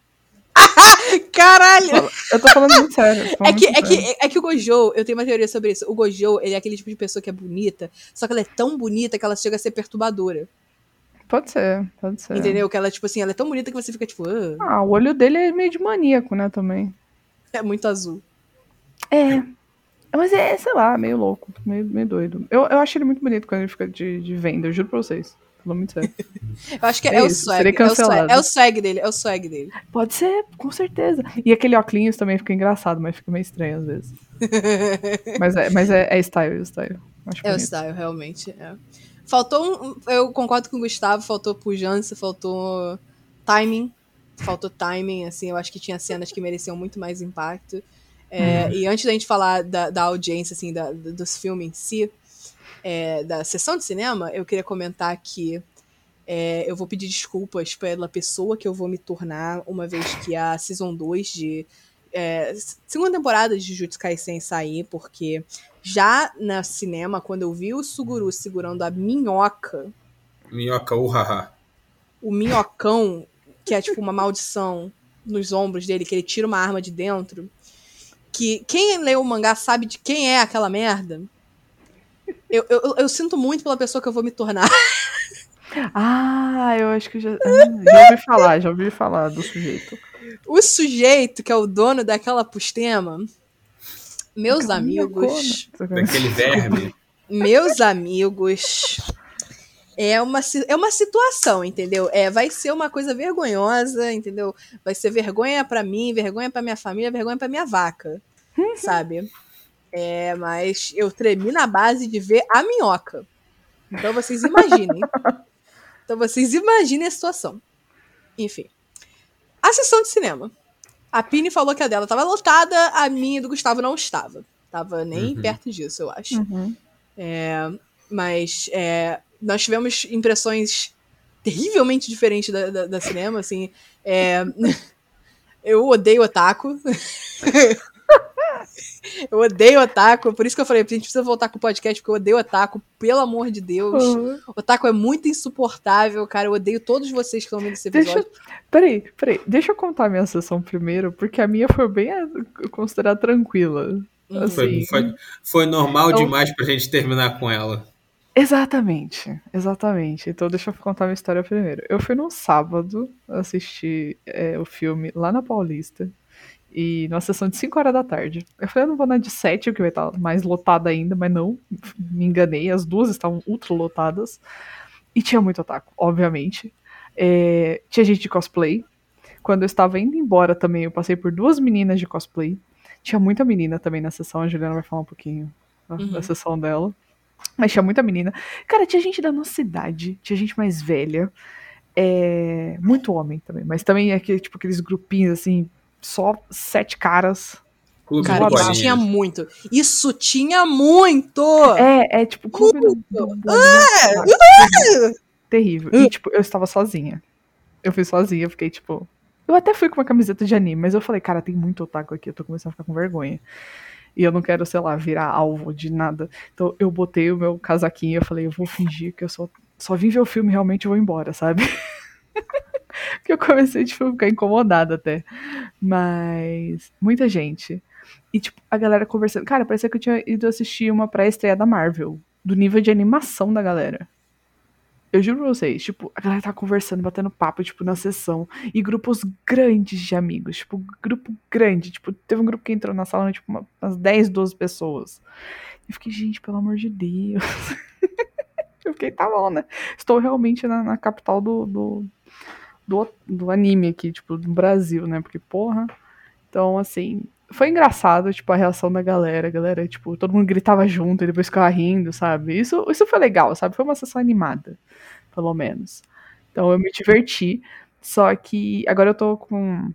Caralho! Eu tô falando muito sério. É falando que, muito é, sério. que, é que o Gojo, eu tenho uma teoria sobre isso. O Gojo, ele é aquele tipo de pessoa que é bonita, só que ela é tão bonita que ela chega a ser perturbadora. Pode ser, pode ser. Entendeu? Que ela, tipo assim, ela é tão bonita que você fica, tipo, "Ah, Ah, o olho dele é meio de maníaco, né, também. é muito azul. É. Mas é, sei lá, meio louco, meio, meio doido. Eu, eu acho ele muito bonito quando ele fica de, de venda, eu juro pra vocês. Falando muito sério. Eu acho que é, É o swag. É o swag, cancelado. é o swag dele, é o swag dele. Pode ser, com certeza. E aquele óculos também fica engraçado, mas fica meio estranho às vezes. mas é, mas é, é style, é style. Acho É o style, realmente. é. Faltou um. Eu concordo com o Gustavo, faltou pujança, faltou timing. Faltou timing, assim, eu acho que tinha cenas que mereciam muito mais impacto. É, E antes da gente falar da, da audiência, assim, da, do- dos filmes em si, é, da sessão de cinema, eu queria comentar que é, eu vou pedir desculpas pela pessoa que eu vou me tornar, uma vez que a Season 2 de. É, segunda temporada de Jujutsu Kaisen sair, porque já na cinema, quando eu vi o Suguru segurando a minhoca, Minhoca, uhaha. o minhocão, que é tipo uma maldição nos ombros dele, que ele tira uma arma de dentro, que quem leu o mangá sabe de quem é aquela merda. Eu, eu, eu- sinto muito pela pessoa que eu vou me tornar. Ah, eu acho que já. já ouvi falar, já ouvi falar do sujeito. O sujeito que é o dono daquela pustema, meus Aquela amigos. Daquele verme. meus amigos, é uma, é uma situação, entendeu? É, vai ser uma coisa vergonhosa, entendeu? Vai ser vergonha pra mim, vergonha pra minha família, vergonha pra minha vaca, sabe? É, mas eu tremi na base de ver a minhoca. Então vocês imaginem. Então vocês imaginem a situação. Enfim. A sessão de cinema. A Pini falou que a dela estava lotada, a minha e do Gustavo não estava. Tava nem Uhum. perto disso, eu acho. Uhum. É, mas é, nós tivemos impressões terrivelmente diferentes da, da, da cinema, assim. É, eu odeio otaku. eu odeio otaku, por isso que eu falei, a gente precisa voltar com o podcast, porque eu odeio otaku, pelo amor de Deus. Uhum. Otaku é muito insuportável, cara. Eu odeio todos vocês que estão vendo esse Deixa, episódio. peraí, peraí, deixa eu contar a minha sessão primeiro, porque a minha foi bem eh, considerada tranquila. Uhum. Foi, Assim. foi, foi normal Então- demais pra gente terminar com ela. Exatamente, exatamente. Então deixa eu contar minha história primeiro. Eu fui num sábado assistir é, o filme lá na Paulista. E numa sessão de 5 horas da tarde. Eu falei, eu não vou na de 7, que vai estar mais lotada ainda, mas não, me enganei. As duas estavam ultra lotadas. E tinha muito otaku, obviamente. É, tinha gente de cosplay. Quando eu estava indo embora também, eu passei por duas meninas de cosplay. Tinha muita menina também na sessão, a Juliana vai falar um pouquinho da, Uhum. da sessão dela. Mas tinha muita menina. Cara, tinha gente da nossa idade, tinha gente mais velha. é, muito homem também, mas também é que, tipo, aqueles grupinhos assim, só sete caras. Clube Cara, isso tinha muito. Isso tinha muito! É, é tipo, clube do, do bolinho, sabe? Terrível. E, tipo, eu estava sozinha. Eu fui sozinha, eu fiquei, tipo. Eu até fui com uma camiseta de anime, mas eu falei, cara, tem muito otaku aqui, eu tô começando a ficar com vergonha. E eu não quero, sei lá, virar alvo de nada. Então eu botei o meu casaquinho e eu falei, eu vou fingir que eu só, só vim ver o filme realmente eu vou embora, sabe? que eu comecei, tipo, a ficar incomodada até. Mas. Muita gente. E, tipo, a galera conversando. Cara, parecia que eu tinha ido assistir uma pré-estreia da Marvel. Do nível de animação da galera. Eu juro pra vocês, tipo, a galera tá conversando, batendo papo, tipo, na sessão. E grupos grandes de amigos. Tipo, grupo grande. Tipo, teve um grupo que entrou na sala, tipo, uma- umas 10, 12 pessoas. Eu fiquei, gente, pelo amor de Deus. eu fiquei, tá bom, né? Estou realmente na, na capital do, do, do, do anime aqui, tipo, do Brasil, né? Porque, porra. Então, assim, foi engraçado, tipo, a reação da galera. A galera, tipo, todo mundo gritava junto e depois ficava rindo, sabe? Isso, isso foi legal, sabe? Foi uma sessão animada, pelo menos. Então eu me diverti. Só que agora eu tô com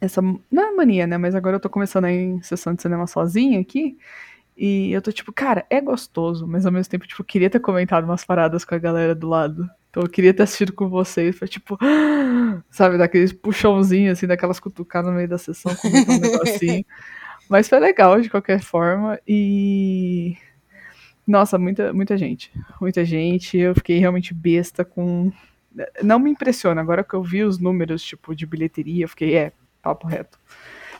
essa. Não é mania, né? Mas agora eu tô começando em sessão de cinema sozinha aqui. E eu tô tipo, cara, é gostoso, mas ao mesmo tempo, tipo, queria ter comentado umas paradas com a galera do lado. Então eu queria ter assistido com vocês. Foi tipo, sabe, daqueles puxãozinhos, assim, daquelas cutucadas no meio da sessão, comentar um negocinho. Mas foi legal de qualquer forma. E. Nossa, muita, muita gente. Muita gente. Eu fiquei realmente besta com. Não me impressiona. Agora que eu vi os números, tipo, de bilheteria, eu fiquei, é, papo reto.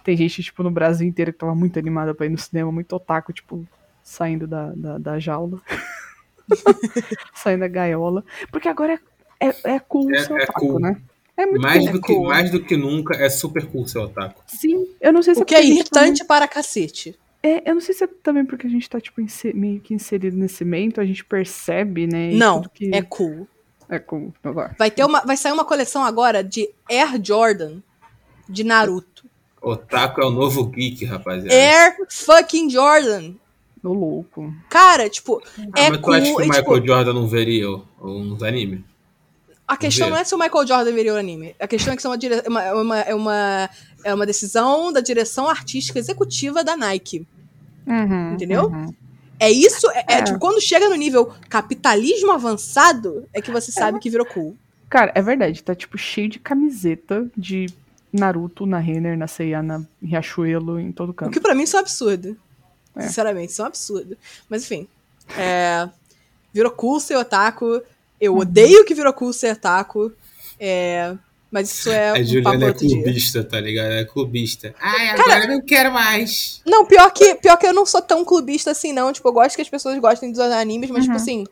Tem gente, tipo, no Brasil inteiro que tava muito animada pra ir no cinema, muito otaku, tipo, saindo da, da, da jaula. saindo da gaiola. Porque agora é, é, é cool É- ser é otaku, cool. né? É muito Mais cool. do, que, cool. mais do que nunca, é super cool ser otaku. Sim, eu não sei se O que é porque a gente tá irritante para cacete. É, eu não sei se é também porque a gente tá, tipo, meio que inserido nesse mento, a gente percebe, né? Não, que é cool. é cool agora. Vai, ter uma, vai sair uma coleção agora de Air Jordan de Naruto. Otaku é o novo geek, rapaziada. Air fucking Jordan. Ô louco. Cara, tipo, Ah, é mas tu acha que o e, Michael tipo, Jordan não veria o- uns animes? a questão não é se o Michael Jordan viria o anime. A questão é que isso é uma, dire- é uma, é uma, é uma, é uma decisão da direção artística executiva da Nike. Uhum, Entendeu? uhum. É isso, é, é, É. tipo, quando chega no nível capitalismo avançado, é que você sabe que virou cool. Cara, é verdade, tá, tipo, cheio de camiseta de Naruto na Renner, na Seiya, na Riachuelo, em todo O canto. que pra mim isso é um absurdo. É. Sinceramente, isso é um absurdo. Mas enfim. É, virou cool ser otaku. Eu Uhum. odeio que virou cool ser otaku. É, mas isso é a um papo Juliana é outro dia. clubista, tá ligado? É clubista. Ai, agora eu não quero mais. Não, pior que, pior que eu não sou tão clubista assim, não. Tipo, eu gosto que as pessoas gostem dos animes, mas, tipo Uhum. assim.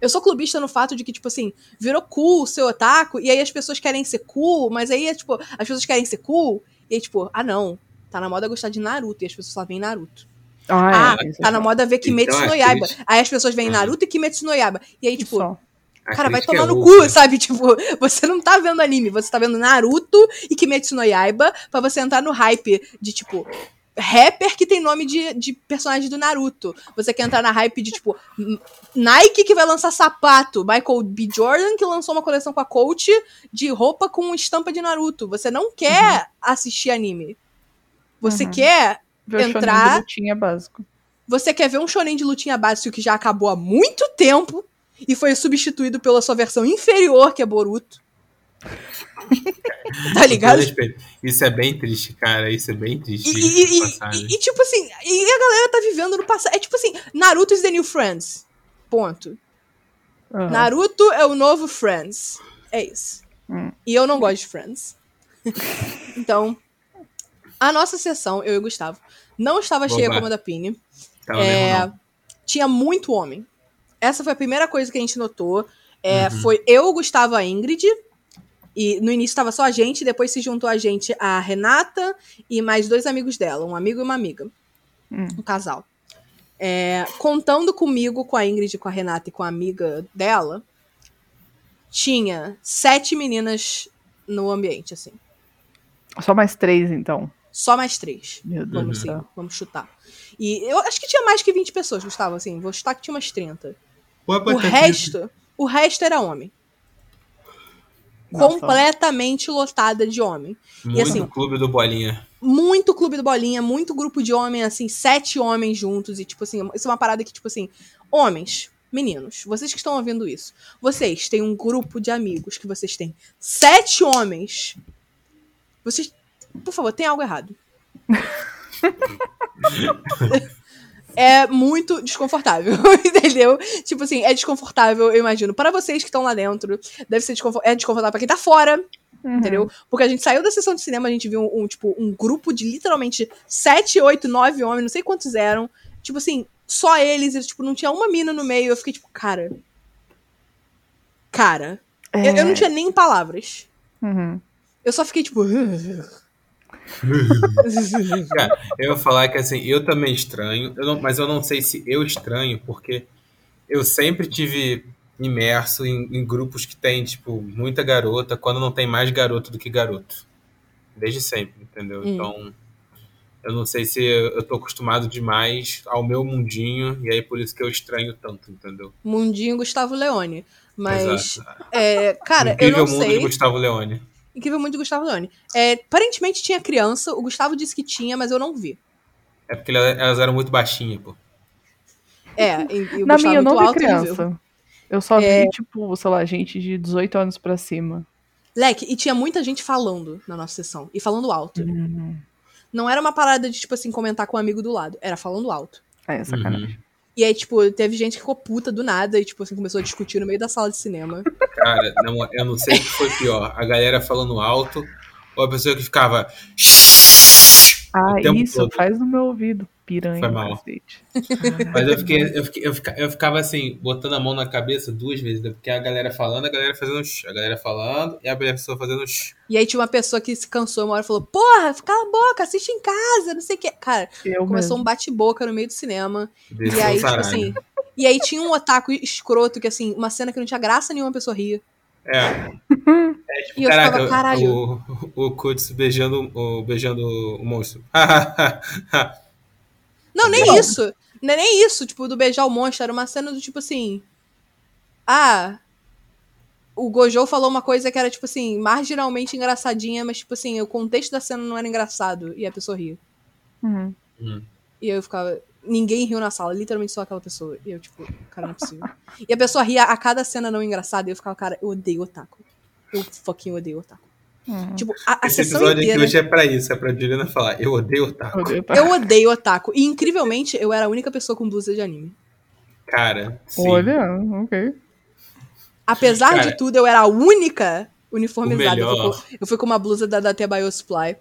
Eu sou clubista no fato de que, tipo assim, virou cool ser otaku, e aí as pessoas querem ser cool, mas aí é tipo, as pessoas querem ser cool, e aí, tipo, ah não, tá na moda gostar de Naruto, e as pessoas só veem Naruto. Ah, Ah, é, tá na moda ver Kimetsu Então, no é Yaiba. crítica. Aí as pessoas veem Ah. Naruto e Kimetsu no Yaiba. E aí, tipo, só. A cara, vai crítica tomar é no louca. cu, sabe? Tipo, você não tá vendo anime, você tá vendo Naruto e Kimetsu no Yaiba pra você entrar no hype de, tipo, rapper que tem nome de, de personagem do Naruto. Você quer entrar na hype de, tipo, Nike que vai lançar sapato, Michael B. Jordan que lançou uma coleção com a Coach de roupa com estampa de Naruto. Você não quer assistir anime. Você Uhum. quer Ver entrar- de lutinha básico. você quer ver um shonen de lutinha básico que já acabou há muito tempo e foi substituído pela sua versão inferior, que é Boruto. tá ligado? Isso é bem triste, cara. Isso é bem triste. E, diga-se e- e- tipo assim, e a galera tá vivendo no passado. É tipo assim, Naruto is the new Friends. Ponto. Aham. Naruto é o novo Friends. É isso. Hum. E eu não gosto de Friends. então, a nossa sessão, eu e o Gustavo, não estava cheia como a da Pini. É, tinha muito homem. Essa foi a primeira coisa que a gente notou. É, Uhum. Foi eu, o Gustavo, a Ingrid. E no início estava só a gente, depois se juntou a gente a Renata e mais dois amigos dela, um amigo e uma amiga. Hum. Um casal. É, contando comigo, com a Ingrid, com a Renata e com a amiga dela, tinha sete meninas no ambiente, assim. Só mais três, então. Só mais três. Meu Deus Vamos, sim, vamos chutar. E eu acho que tinha mais que 20 pessoas, Gustavo, assim. Vou chutar que tinha umas 30. Pode O aqui. resto, o resto era homem. Nossa. Completamente lotada de homem. Muito assim- clube do Bolinha. Muito clube do bolinha, muito grupo de homem, assim, sete homens juntos. E, tipo assim, isso é uma parada que, tipo assim, homens, meninos, vocês que estão ouvindo isso, vocês têm um grupo de amigos que vocês têm sete homens. Vocês, por favor, tem algo errado. é muito desconfortável, entendeu? Tipo assim, é desconfortável, eu imagino. Para vocês que estão lá dentro, deve ser desconfor- é desconfortável para quem tá fora, Uhum. entendeu? Porque a gente saiu da sessão de cinema, a gente viu um, um, tipo, um grupo de literalmente sete, oito, nove homens, não sei quantos eram. Tipo assim, só eles, e, tipo, não tinha uma mina no meio. Eu fiquei tipo, cara. Cara. É. Eu, eu não tinha nem palavras. Uhum. Eu só fiquei tipo. Cara, eu vou falar que assim, eu também estranho, eu não- mas eu não sei se eu estranho, porque eu sempre tive imerso em, em grupos que tem, tipo, muita garota, quando não tem mais garoto do que garoto. Desde sempre, entendeu? Hum. Então, eu não sei se eu tô acostumado demais ao meu mundinho, e aí por isso que eu estranho tanto, entendeu? Mundinho Gustavo Leone. Mas, Exato. é, cara, eu Incrível não mundo sei. de Gustavo Leone. Incrível muito de Gustavo Leone. É, aparentemente tinha criança, o Gustavo disse que tinha, mas eu não vi. É porque elas eram muito baixinhas, pô. É, e, e o Na Gustavo minha, eu muito não vi alto, criança. Eu só É. vi, tipo, sei lá, gente de 18 anos pra cima. Leque, e tinha muita gente falando na nossa sessão. E falando alto. Uhum. Não era uma parada de, tipo assim, comentar com um amigo do lado. Era falando alto. É, sacanagem. E aí, tipo, teve gente que ficou puta do nada e, tipo assim, começou a discutir no meio da sala de cinema. Cara, não, eu não sei o que foi pior. A galera falando alto ou a pessoa que ficava. Ah, isso, todo. faz no meu ouvido, piranha. Foi mal. Mas eu fiquei, eu, fiquei, eu, fica- eu ficava assim, botando a mão na cabeça duas vezes, né? porque a galera falando, a galera fazendo shh, a galera falando e a pessoa fazendo shh. E aí tinha uma pessoa que se cansou uma hora e falou: Porra, cala a boca, assiste em casa, não sei o quê. Cara, Eu começou mesmo. um bate-boca no meio do cinema. Desceu E aí, o tipo assim. E aí tinha um otaku escroto que, assim, uma cena que não tinha graça nenhuma, a pessoa ria. É. É tipo, E eu caraca, ficava, caralho. o, o Kuts beijando, o, beijando o monstro. Não, nem Não. isso. Não é nem isso, tipo, do beijar o monstro. Era uma cena do tipo assim. Ah. O Gojo falou uma coisa que era, tipo assim, marginalmente engraçadinha, mas, tipo assim, o contexto da cena não era engraçado. E a pessoa ria. Uhum. E eu ficava. Ninguém riu na sala, literalmente só aquela pessoa. E eu, tipo, cara, não é possível. e a pessoa ria a cada cena não engraçada. E eu ficava, cara, eu odeio otaku. Eu fucking odeio otaku. Uhum. Tipo, a, a Esse episódio aqui inteira. hoje é pra isso, é pra Juliana falar. Eu odeio otaku. Eu odeio otaku. E incrivelmente, eu era a única pessoa com blusa de anime. Cara, sim. Olha, ok. Apesar Cara, de tudo, eu era a única uniformizada. Eu fui, com, eu fui com uma blusa da Date Biosupply,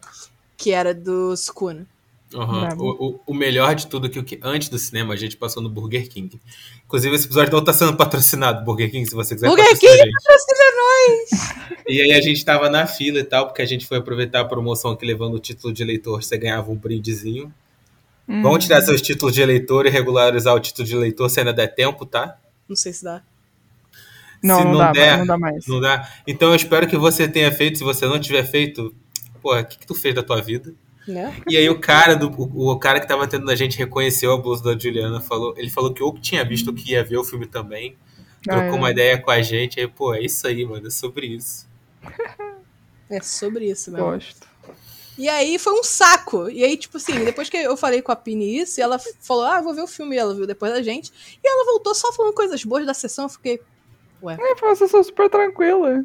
que era do Sukuna. Uhum. O, o, o melhor de tudo é que, o que antes do cinema a gente passou no Burger King. Inclusive, esse episódio não tá sendo patrocinado, Burger King, se você quiser Burger King, patrocina E aí a gente tava na fila e tal, porque a gente foi aproveitar a promoção que levando o título de eleitor, você ganhava um brindezinho. Hum. Vamos tirar seus títulos de eleitor e regularizar o título de eleitor se ainda der tempo, tá? Não sei se dá. Não, se não, não dá, der, mais, não dá mais. Não dá? Então eu espero que você tenha feito. Se você não tiver feito, porra, o que, que tu fez da tua vida? Né? E aí o cara do o, o cara que tava atendendo a gente reconheceu a blusa da Juliana, falou, ele falou que ou que tinha visto ou que ia ver o filme também. Trocou Ah, é. uma ideia com a gente, aí, pô, é isso aí, mano, é sobre isso. É sobre isso mesmo. Gosto. E aí foi um saco. E aí, tipo assim, depois que eu falei com a Pini isso, e ela falou, ah, vou ver o filme. E ela viu depois da gente. E ela voltou só falando coisas boas da sessão. Eu fiquei. É, foi uma sessão super tranquila.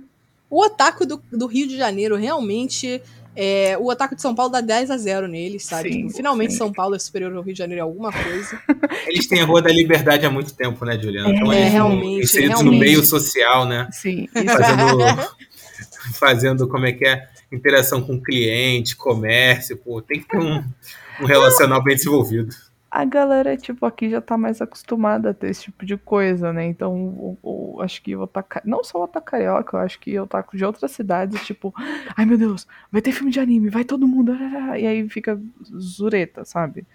O otaku do, do Rio de Janeiro realmente. É, o otaku de São Paulo dá 10 a 0 neles, sabe? Sim, Tipo, finalmente sim. São Paulo é superior ao Rio de Janeiro em alguma coisa. Eles têm a Rua da Liberdade há muito tempo, né, Juliana? Então É, eles estão realmente, inseridos no realmente. meio social, né? Sim. Fazendo, fazendo como é que é? Interação com cliente, comércio, pô, tem que ter um, um relacional bem desenvolvido. A galera, tipo, aqui já tá mais acostumada a ter esse tipo de coisa, né? Então, o- acho que o otaku, não só o otaku carioca, eu acho que o otaku de outras cidades, tipo, ai meu Deus, vai ter filme de anime, vai todo mundo, e aí fica zureta, sabe?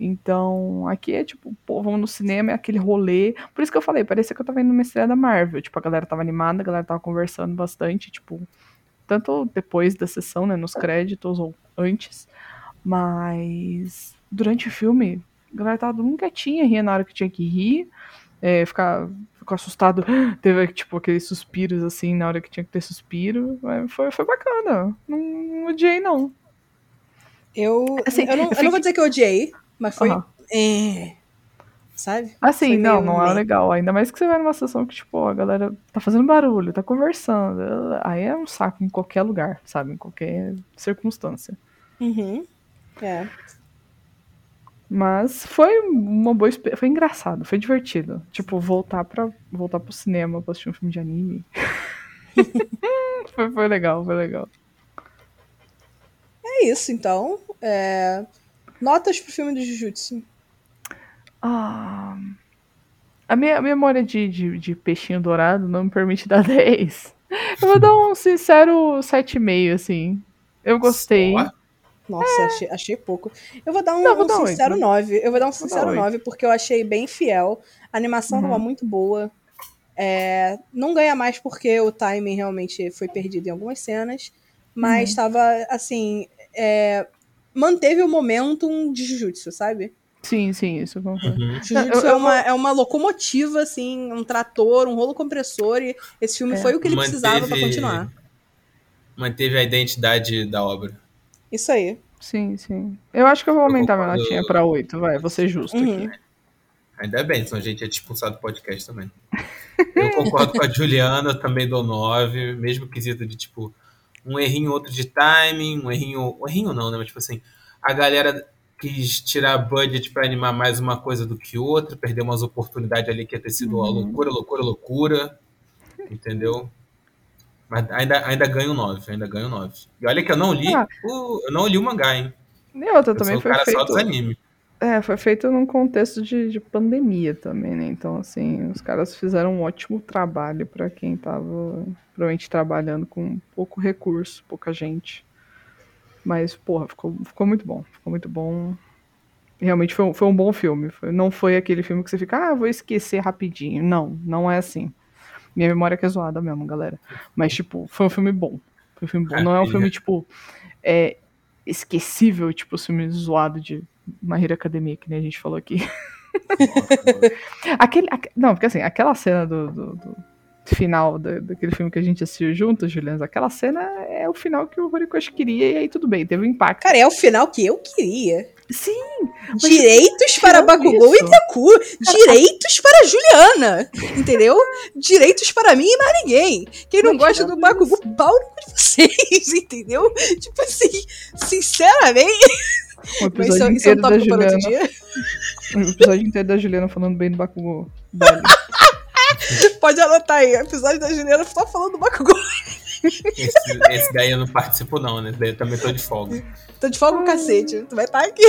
Então, aqui é tipo, pô, vamos no cinema, é aquele rolê. Por isso que eu falei, parecia que eu tava indo numa estreia da Marvel. Tipo, a galera tava animada, a galera tava conversando bastante, tipo, tanto depois da sessão, né, nos créditos ou antes, mas durante o filme, a galera tava todo mundo quietinha, ria na hora que tinha que rir, é, ficar, ficou assustado, teve tipo aqueles suspiros assim na hora que tinha que ter suspiro, mas foi, foi bacana, não, não odiei não. Eu, Assim, eu, não, eu eu não vou dizer que eu odiei, mas foi. É, sabe? Assim, Foi não, não é legal. Ainda mais que você vai numa sessão que, tipo, a galera tá fazendo barulho, tá conversando. Aí é um saco em qualquer lugar, sabe? Em qualquer circunstância. Uhum. É. Mas foi uma boa experiência. Foi engraçado, foi divertido. Tipo, voltar para voltar pro cinema pra assistir um filme de anime. foi, foi legal, foi legal. É isso, então. É, Notas pro filme do Jujutsu. Ah, a minha memória de, de, de peixinho dourado não me permite dar 10. Eu vou dar um sincero 7,5, assim. Eu gostei. Só? Nossa, achei, achei pouco. Eu vou dar um, Não, vou um dar sincero oito. 9. Eu vou dar um dar sincero oito. 9, porque eu achei bem fiel. A animação Uhum. tava muito boa. É, não ganha mais porque o timing realmente foi perdido em algumas cenas, mas Uhum. estava assim. é, manteve o momentum de Jujutsu, sabe? Sim, sim, isso eu concordo. Uhum. Jujutsu Eu- eu é, uma, vou- é uma locomotiva, assim, um trator, um rolo compressor, e esse filme É. foi o que ele Manteve- precisava pra continuar. Manteve a identidade da obra. Isso aí. Sim, sim. Eu acho que eu vou Eu aumentar minha notinha pra 8, vai, vou ser justo Uhum. aqui. Ainda bem, senão a gente ia te expulsar do podcast também. Eu concordo com a Juliana, também dou 9, mesmo quesito de, tipo, um errinho outro de timing, um errinho. Um errinho não, né? Mas, tipo assim, a galera quis tirar budget pra animar mais uma coisa do que outra, perdeu umas oportunidades ali que ia ter sido uma Uhum. loucura, loucura, loucura. Entendeu? Mas ainda, ainda ganho 9, ainda ganho 9. E olha que eu não li, Ah. o, eu não li o mangá, hein? E outra Eu também foi cara só feito. dos animes. É, foi feito num contexto de, de pandemia também, né? Então, assim, os caras fizeram um ótimo trabalho pra quem tava provavelmente trabalhando com pouco recurso, pouca gente. Mas, porra, ficou, ficou muito bom. Ficou muito bom. Realmente foi, um- foi um bom filme. Foi- não foi aquele filme que você fica, ah, vou esquecer rapidinho. Não, não é assim. Minha memória que é zoada mesmo, galera. Mas, tipo, foi um filme bom. Foi um filme bom. Não é um filme, tipo, é, esquecível, tipo, o filme zoado de My Hero Academia, que nem a gente falou aqui. Aquele, aque- não, porque assim, aquela cena do, do- do final da- daquele filme que a gente assistiu juntos, Juliana, aquela cena é o final que o Horikoshi queria e aí tudo bem, teve um impacto. Cara, é o final que eu queria. Sim, Direitos para tirando Bakugou isso- e Deku. Direitos para Juliana. Entendeu? Direitos para mim e mais ninguém. Quem não gosta do Bakugou, pau de vocês. Entendeu? Tipo assim, sinceramente. um Mas isso, episódio isso é um inteiro da tópico para outro Juliana, dia. um episódio inteiro da Juliana falando bem do Bakugou. Pode anotar aí. Episódio da Juliana só falando do Bakugou. Esse, esse daí eu não participo, não, né? Esse daí eu também tô de folga. Tô de folga cacete. Tu vai estar aqui.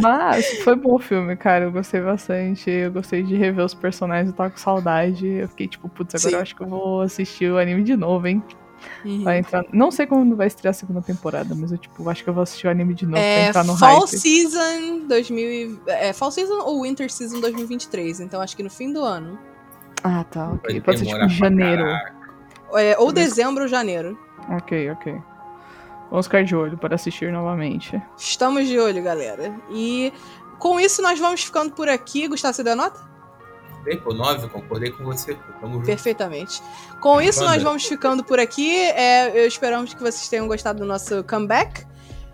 Mas foi bom o filme, cara. Eu gostei bastante. Eu gostei de rever os personagens, eu tava com saudade. Eu fiquei tipo, putz, agora Sim. eu acho que eu vou assistir o anime de novo, hein? Uhum. Vai entrar. Não sei quando vai estrear a segunda temporada, mas eu tipo, acho que eu vou assistir o anime de novo pra É entrar no Fall hype. Season 2000. e- É Fall Season ou Winter Season 2023. Então acho que no fim do ano. Ah, tá, ok. Pode ser tipo pra janeiro. caraca. É, ou dezembro ou janeiro. Ok, ok. Vamos ficar de olho para assistir novamente. Estamos de olho, galera. E com isso nós vamos ficando por aqui. Gustavo, você deu a nota? Dei, pô, 9, concordei com você. Tamo junto. Perfeitamente. Com isso, nós vamos ficando por aqui. É, eu esperamos que vocês tenham gostado do nosso comeback.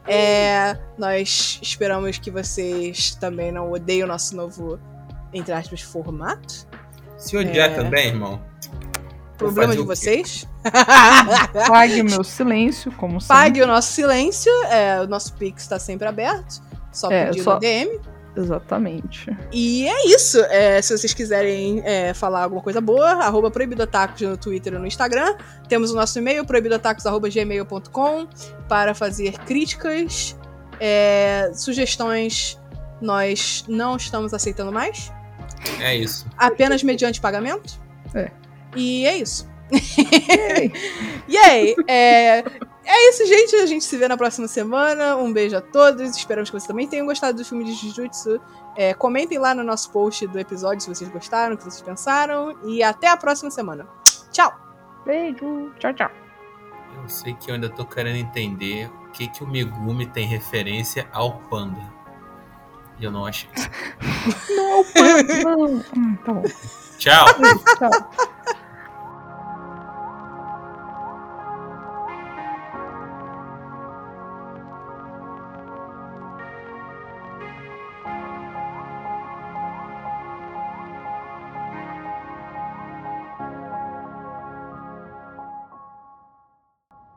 É, nós esperamos que vocês também não odeiem o nosso novo, entre aspas, formato. Se odiar É. também, irmão. Problema de vocês. Pague o meu silêncio, como sempre. Pague o nosso silêncio. É, o nosso Pix está sempre aberto. Só É, pedir só- no DM. Exatamente. E é isso. É, se vocês quiserem é, falar alguma coisa boa, arroba proibidotacos no Twitter ou no Instagram. Temos o nosso e-mail, proibidotacos.gmail.com, para fazer críticas, é, sugestões. Nós não estamos aceitando mais. É isso. Apenas mediante pagamento. É. E é isso. E aí, é, é isso, gente. A gente se vê na próxima semana. Um beijo a todos. Esperamos que vocês também tenham gostado do filme de Jujutsu. É, comentem lá no nosso post do episódio se vocês gostaram, o que vocês pensaram. E até a próxima semana. Tchau! Beijo. Tchau, tchau. Eu sei que eu ainda tô querendo entender o que, que o Megumi tem referência ao panda. E eu não achei. Não, não. Hum, tá bom. Tchau! Tchau.